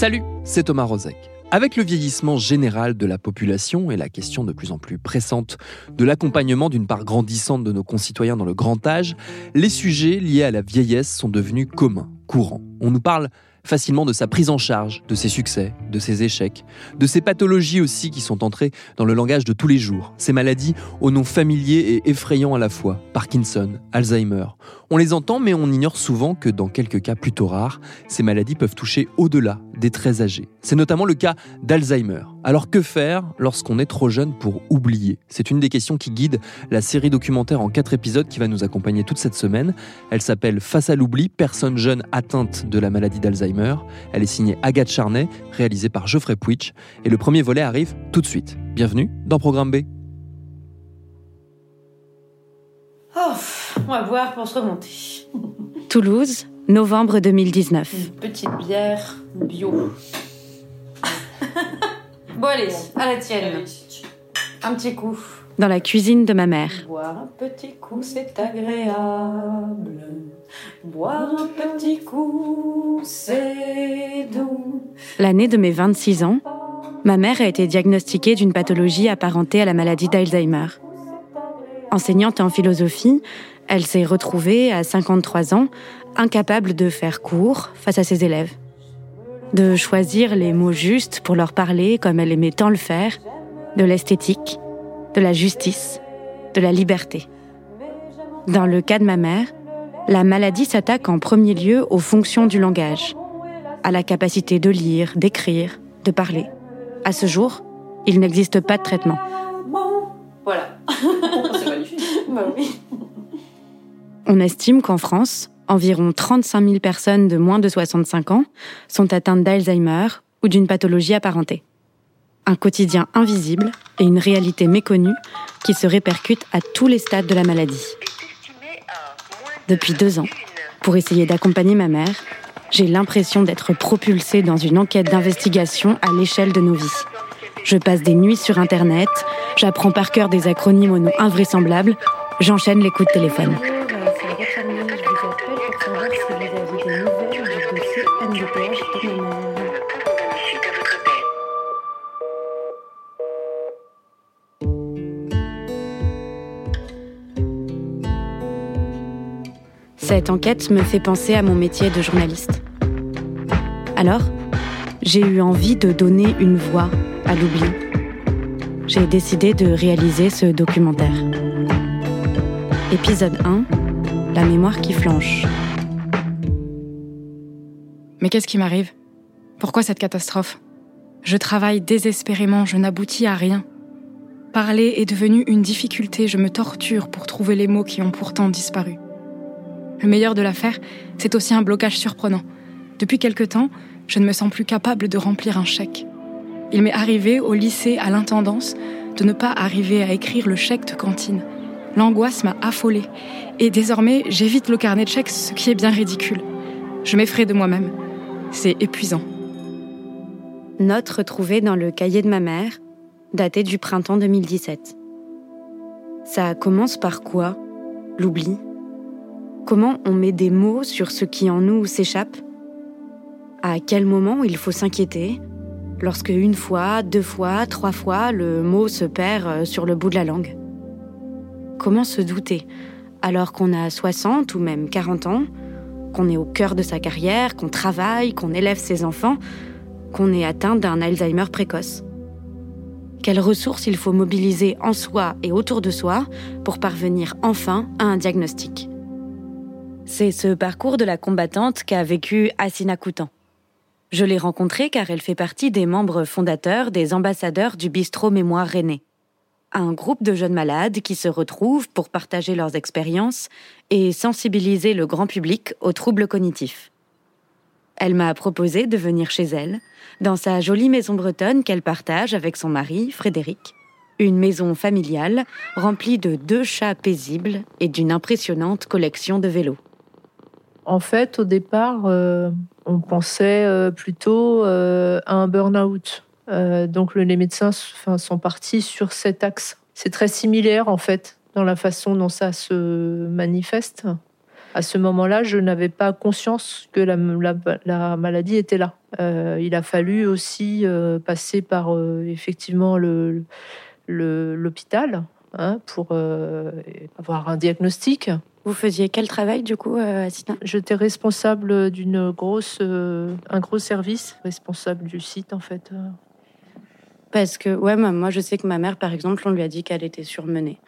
Salut, c'est Thomas Rozek. Avec le vieillissement général de la population et la question de plus en plus pressante de l'accompagnement d'une part grandissante de nos concitoyens dans le grand âge, les sujets liés à la vieillesse sont devenus communs, courants. On nous parle facilement de sa prise en charge, de ses succès, de ses échecs, de ses pathologies aussi qui sont entrées dans le langage de tous les jours, ces maladies au nom familier et effrayant à la fois, Parkinson, Alzheimer. On les entend mais on ignore souvent que dans quelques cas plutôt rares, ces maladies peuvent toucher au-delà des très âgés. C'est notamment le cas d'Alzheimer. Alors que faire lorsqu'on est trop jeune pour oublier? C'est une des questions qui guide la série documentaire en quatre épisodes qui va nous accompagner toute cette semaine. Elle s'appelle Face à l'oubli, personne jeune atteinte de la maladie d'Alzheimer. Elle est signée Agathe Charnay, réalisée par Geoffrey Puitch, et le premier volet arrive tout de suite. Bienvenue dans Programme B. va boire pour se remonter. Toulouse, novembre 2019. Une petite bière bio. bon allez, à la tienne. Un petit coup. Dans la cuisine de ma mère. Boire un petit coup, c'est agréable. Boire un petit coup, c'est doux. L'année de mes 26 ans, ma mère a été diagnostiquée d'une pathologie apparentée à la maladie d'Alzheimer. Enseignante en philosophie, elle s'est retrouvée à 53 ans, incapable de faire cours face à ses élèves, de choisir les mots justes pour leur parler comme elle aimait tant le faire, de l'esthétique, de la justice, de la liberté. Dans le cas de ma mère, la maladie s'attaque en premier lieu aux fonctions du langage, à la capacité de lire, d'écrire, de parler. À ce jour, il n'existe pas de traitement. Voilà. c'est magnifique. Bah oui. On estime qu'en France, environ 35 000 personnes de moins de 65 ans sont atteintes d'Alzheimer ou d'une pathologie apparentée. Un quotidien invisible et une réalité méconnue qui se répercute à tous les stades de la maladie. Depuis deux ans, pour essayer d'accompagner ma mère, j'ai l'impression d'être propulsée dans une enquête d'investigation à l'échelle de nos vies. Je passe des nuits sur Internet, j'apprends par cœur des acronymes aux noms invraisemblables, j'enchaîne les coups de téléphone. Cette enquête me fait penser à mon métier de journaliste. Alors, j'ai eu envie de donner une voix à l'oubli. J'ai décidé de réaliser ce documentaire. Épisode 1 La mémoire qui flanche. Mais qu'est-ce qui m'arrive? Pourquoi cette catastrophe? Je travaille désespérément, je n'aboutis à rien. Parler est devenu une difficulté, je me torture pour trouver les mots qui ont pourtant disparu. Le meilleur de l'affaire, c'est aussi un blocage surprenant. Depuis quelque temps, je ne me sens plus capable de remplir un chèque. Il m'est arrivé au lycée à l'intendance de ne pas arriver à écrire le chèque de cantine. L'angoisse m'a affolée et désormais j'évite le carnet de chèques, ce qui est bien ridicule. Je m'effraie de moi-même. C'est épuisant. Note retrouvée dans le cahier de ma mère, daté du printemps 2017. Ça commence par quoi? L'oubli? Comment on met des mots sur ce qui en nous s'échappe? À quel moment il faut s'inquiéter? Lorsque une fois, deux fois, trois fois, le mot se perd euh, sur le bout de la langue? Comment se douter? Alors qu'on a 60 ou même 40 ans, qu'on est au cœur de sa carrière, qu'on travaille, qu'on élève ses enfants, qu'on est atteint d'un Alzheimer précoce? Quelles ressources il faut mobiliser en soi et autour de soi pour parvenir enfin à un diagnostic? C'est ce parcours de la combattante qu'a vécu Assina Koutan. Je l'ai rencontrée car elle fait partie des membres fondateurs des ambassadeurs du bistrot Mémoire René. un groupe de jeunes malades qui se retrouvent pour partager leurs expériences et sensibiliser le grand public aux troubles cognitifs. Elle m'a proposé de venir chez elle, dans sa jolie maison bretonne qu'elle partage avec son mari, Frédéric. Une maison familiale remplie de deux chats paisibles et d'une impressionnante collection de vélos. En fait, au départ, euh, on pensait euh, plutôt euh, à un burn-out. donc les médecins sont partis sur cet axe. C'est très similaire en fait dans la façon dont ça se manifeste. À ce moment-là, je n'avais pas conscience que la, la, maladie était là. il a fallu aussi passer par effectivement l'hôpital hein, pour avoir un diagnostic. Vous faisiez quel travail du coup, euh, J'étais responsable d'une grosse, euh, un gros service, responsable du site en fait. Parce que ouais, moi je sais que ma mère par exemple, on lui a dit qu'elle était surmenée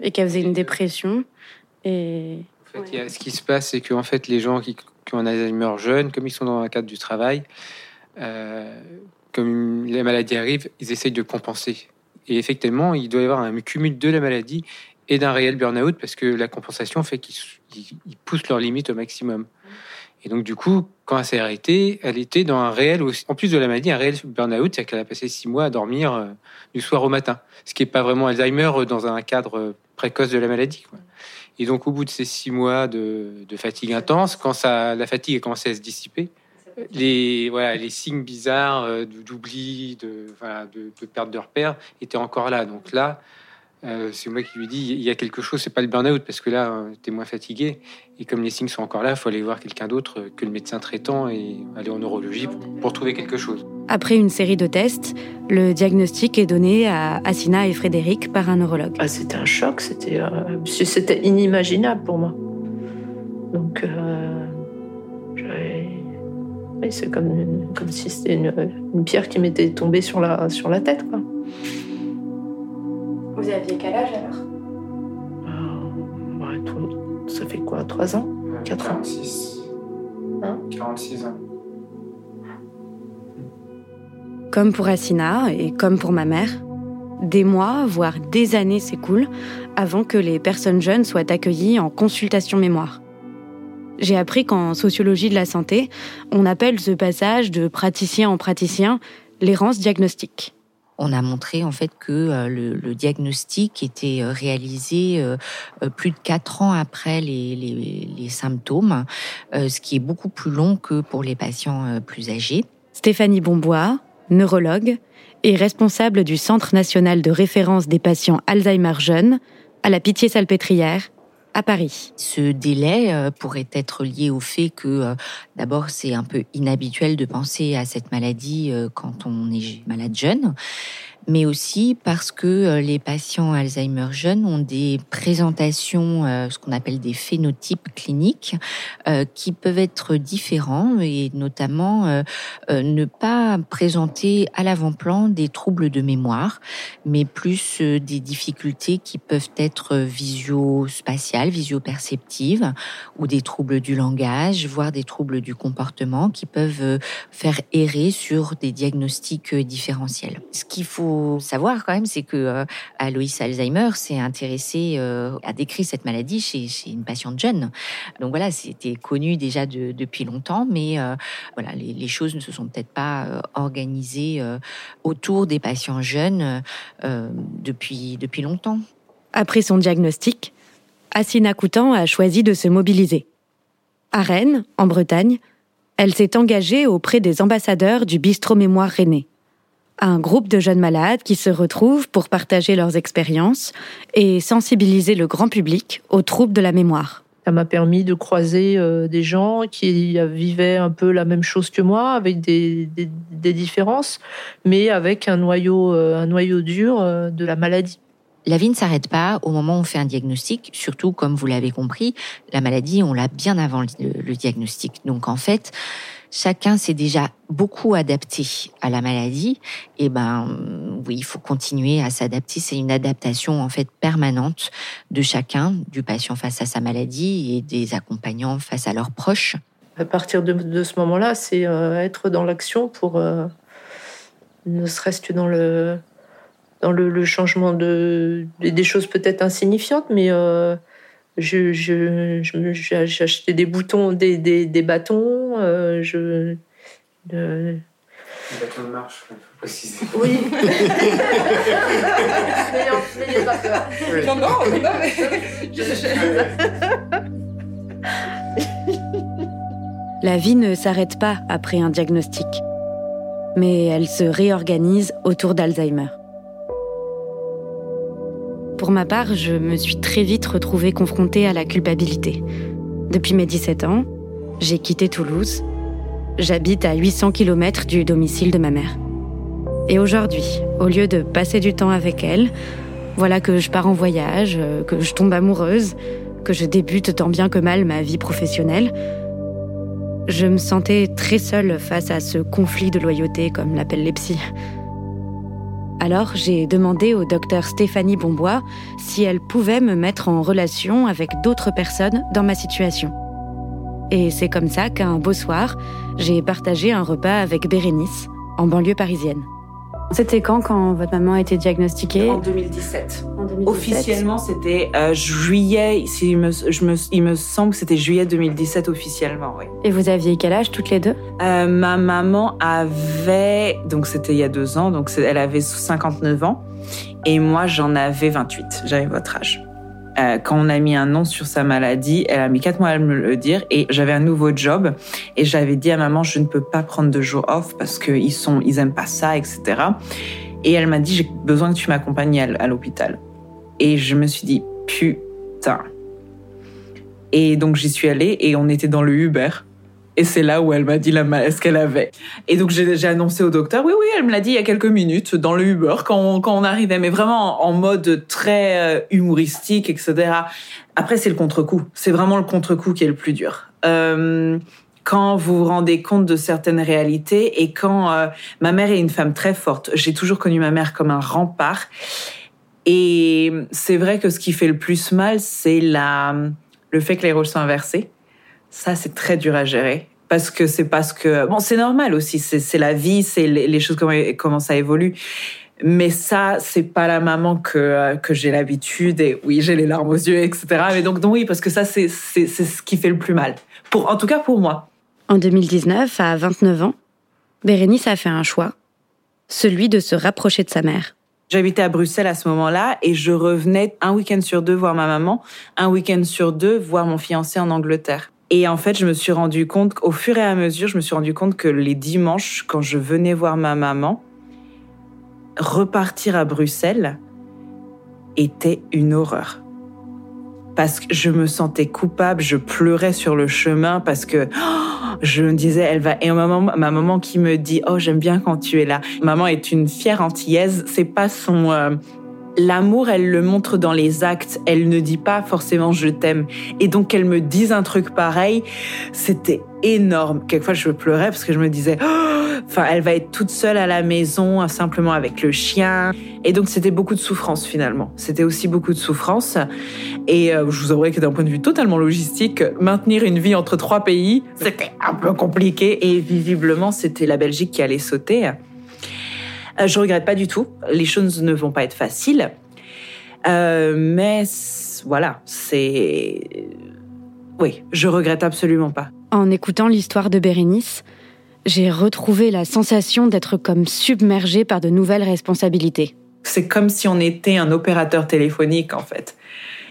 et qu'elle faisait une dépression. Et en fait, ce qui se passe, c'est qu'en fait les gens qui, qui ont un Alzheimer jeune, comme ils sont dans le cadre du travail, comme la maladie arrive, ils essayent de compenser. Et effectivement, il doit y avoir un cumul de la maladie et d'un réel burn-out parce que la compensation fait qu'ils poussent leurs limites au maximum. Et donc, du coup, quand elle s'est arrêtée, elle était dans un réel, en plus de la maladie, un réel burn-out, c'est-à-dire qu'elle a passé six mois à dormir euh, du soir au matin, ce qui n'est pas vraiment Alzheimer euh, dans un cadre euh, précoce de la maladie. Et donc, au bout de ces six mois de, fatigue intense, quand ça, la fatigue a commencé à se dissiper, les, voilà, les signes bizarres d'oubli, de, voilà, de, perte de repères étaient encore là. Donc là, euh, c'est moi qui lui dis il y a quelque chose, c'est pas le burn-out parce que là, euh, tu es moins fatigué. Et comme les signes sont encore là, il faut aller voir quelqu'un d'autre que le médecin traitant et aller en neurologie pour, trouver quelque chose. Après une série de tests, le diagnostic est donné à Assina et Frédéric par un neurologue. Ah, c'était un choc, c'était c'était inimaginable pour moi. Donc, c'est comme, comme si c'était une, pierre qui m'était tombée sur la, sur la tête. Quoi. Vous aviez quel âge alors euh, Ça fait quoi 3 ans 4 euh, ans 46. Hein 46 ans. Comme pour Assina et comme pour ma mère, des mois, voire des années s'écoulent avant que les personnes jeunes soient accueillies en consultation mémoire. J'ai appris qu'en sociologie de la santé, on appelle ce passage de praticien en praticien l'errance diagnostique. On a montré en fait que euh, le, diagnostic était euh, réalisé euh, plus de quatre ans après les, symptômes, ce qui est beaucoup plus long que pour les patients plus âgés. Stéphanie Bombois, neurologue et responsable du Centre national de référence des patients Alzheimer jeunes à la Pitié-Salpêtrière à Paris. Ce délai euh, pourrait être lié au fait que, euh, d'abord, c'est un peu inhabituel de penser à cette maladie euh, quand on est malade jeune mais aussi parce que euh, les patients Alzheimer jeunes ont des présentations, euh, ce qu'on appelle des phénotypes cliniques, euh, qui peuvent être différents et notamment ne pas présenter à l'avant-plan des troubles de mémoire, mais plus des difficultés qui peuvent être visio-spatiales, visio-perceptives, ou des troubles du langage, voire des troubles du comportement qui peuvent faire errer sur des diagnostics différentiels. Ce qu'il faut savoir quand même, c'est que euh, Aloïs Alzheimer s'est intéressé, euh, a décrit cette maladie chez, une patiente jeune. Donc voilà, c'était connu déjà depuis longtemps, mais euh, voilà, les, choses ne se sont peut-être pas organisées autour des patients jeunes depuis, depuis longtemps. Après son diagnostic, Assina Coutan a choisi de se mobiliser. À Rennes, en Bretagne, elle s'est engagée auprès des ambassadeurs du bistrot Mémoire Rennais un groupe de jeunes malades qui se retrouvent pour partager leurs expériences et sensibiliser le grand public aux troubles de la mémoire. Ça m'a permis de croiser euh, des gens qui vivaient un peu la même chose que moi, avec des, différences, mais avec un noyau, euh, un noyau dur euh, de la maladie. La vie ne s'arrête pas au moment où on fait un diagnostic, surtout comme vous l'avez compris, la maladie, on l'a bien avant le diagnostic. Donc en fait, chacun s'est déjà beaucoup adapté à la maladie, et ben oui, il faut continuer à s'adapter. C'est une adaptation en fait permanente de chacun, du patient face à sa maladie et des accompagnants face à leurs proches. À partir de, ce moment-là, c'est euh, être dans l'action pour euh, ne serait-ce que dans le dans le, changement de, des choses peut-être insignifiantes, mais euh, je, j'ai acheté des boutons, des, des, des bâtons. Euh, je, de... Des bâtons de marche, il faut préciser. Oui. N'ayez pas peur. Non, non, non, mais. La vie ne s'arrête pas après un diagnostic, mais elle se réorganise autour d'Alzheimer. Pour ma part, je me suis très vite retrouvée confrontée à la culpabilité. Depuis mes 17 ans, j'ai quitté Toulouse. J'habite à 800 km du domicile de ma mère. Et aujourd'hui, au lieu de passer du temps avec elle, voilà que je pars en voyage, que je tombe amoureuse, que je débute tant bien que mal ma vie professionnelle, je me sentais très seule face à ce conflit de loyauté, comme l'appellent les psys. Alors j'ai demandé au docteur Stéphanie Bombois si elle pouvait me mettre en relation avec d'autres personnes dans ma situation. Et c'est comme ça qu'un beau soir, j'ai partagé un repas avec Bérénice, en banlieue parisienne. C'était quand quand votre maman a été diagnostiquée En 2017. Officiellement, c'était euh, juillet. il, me, je me, il me semble que c'était juillet 2017 officiellement, oui. Et vous aviez quel âge toutes les deux? Euh, Ma maman avait, donc c'était il y a deux ans, donc elle avait 59 ans, et moi j'en avais 28. J'avais votre âge. Euh, quand on a mis un nom sur sa maladie, elle a mis quatre mois à me le dire et j'avais un nouveau job et j'avais dit à maman je ne peux pas prendre de jours off parce qu'ils sont ils aiment pas ça etc. Et elle m'a dit j'ai besoin que tu m'accompagnes à l'hôpital. Et je me suis dit putain. Et donc j'y suis allée et on était dans le Uber et c'est là où elle m'a dit la ce qu'elle avait. Et donc j'ai annoncé au docteur, oui, oui, elle me l'a dit il y a quelques minutes dans le Uber quand on, quand on arrivait, mais vraiment en mode très euh, humoristique, etc. Après, c'est le contre-coup. C'est vraiment le contre-coup qui est le plus dur. Euh, quand vous vous rendez compte de certaines réalités et quand euh, ma mère est une femme très forte, j'ai toujours connu ma mère comme un rempart. Et c'est vrai que ce qui fait le plus mal, c'est la, le fait que les rôles sont inversés ça, c'est très dur à gérer. Parce que c'est parce que... Bon, c'est normal aussi, c'est la vie, c'est les, choses, comment, comment ça évolue. Mais ça, c'est pas la maman que, que j'ai l'habitude. Et oui, j'ai les larmes aux yeux, etc. Mais donc, donc oui, parce que ça, c'est ce qui fait le plus mal. Pour, en tout cas, pour moi. En 2019, à 29 ans, Bérénice a fait un choix. Celui de se rapprocher de sa mère. J'habitais à Bruxelles à ce moment-là et je revenais un week-end sur deux voir ma maman, un week-end sur deux voir mon fiancé en Angleterre. Et en fait, je me suis rendu compte, au fur et à mesure, je me suis rendu compte que les dimanches, quand je venais voir ma maman, repartir à Bruxelles était une horreur. Parce que je me sentais coupable, je pleurais sur le chemin parce que oh, je me disais, elle va. Et ma maman, ma maman qui me dit, oh, j'aime bien quand tu es là. Maman est une fière antillaise. C'est pas son, euh, L'amour, elle le montre dans les actes. Elle ne dit pas forcément je t'aime. Et donc qu'elle me dise un truc pareil, c'était énorme. Quelquefois, je pleurais parce que je me disais, oh, enfin, elle va être toute seule à la maison, simplement avec le chien. Et donc, c'était beaucoup de souffrance finalement. C'était aussi beaucoup de souffrance. Et euh, je vous avouerai que d'un point de vue totalement logistique, maintenir une vie entre trois pays, c'était un peu compliqué. Et visiblement, c'était la Belgique qui allait sauter. Euh, je regrette pas du tout. Les choses ne vont pas être faciles. Euh, mais voilà, c'est. Oui, je regrette absolument pas. En écoutant l'histoire de Bérénice, j'ai retrouvé la sensation d'être comme submergée par de nouvelles responsabilités. C'est comme si on était un opérateur téléphonique, en fait.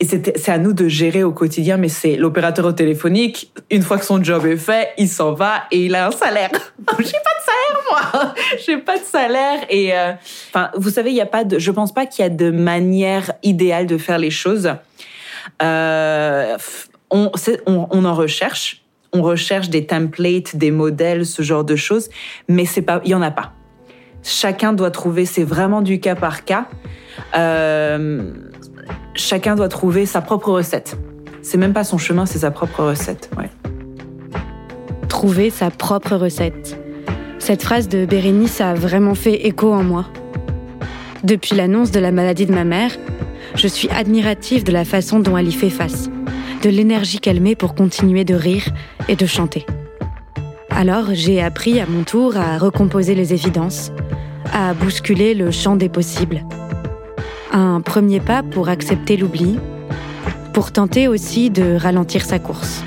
Et c'est à nous de gérer au quotidien, mais c'est l'opérateur téléphonique, une fois que son job est fait, il s'en va et il a un salaire. J'ai pas de salaire, moi. J'ai pas de salaire. Et euh, enfin, vous savez, il y a pas de, je pense pas qu'il y a de manière idéale de faire les choses. Euh, on, on, on en recherche. On recherche des templates, des modèles, ce genre de choses, mais c'est pas, il y en a pas. Chacun doit trouver, c'est vraiment du cas par cas. Euh, chacun doit trouver sa propre recette. C'est même pas son chemin, c'est sa propre recette. Trouver sa propre recette. Cette phrase de Bérénice a vraiment fait écho en moi. Depuis l'annonce de la maladie de ma mère, je suis admirative de la façon dont elle y fait face, de l'énergie qu'elle met pour continuer de rire et de chanter. Alors j'ai appris à mon tour à recomposer les évidences, à bousculer le champ des possibles, Un premier pas pour accepter l'oubli, pour tenter aussi de ralentir sa course.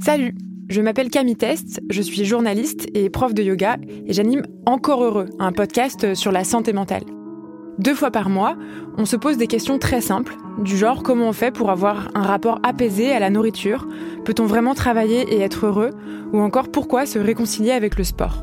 Salut, je m'appelle Camille Test, je suis journaliste et prof de yoga et j'anime Encore Heureux, un podcast sur la santé mentale. Deux fois par mois, on se pose des questions très simples, du genre comment on fait pour avoir un rapport apaisé à la nourriture, peut-on vraiment travailler et être heureux, ou encore pourquoi se réconcilier avec le sport.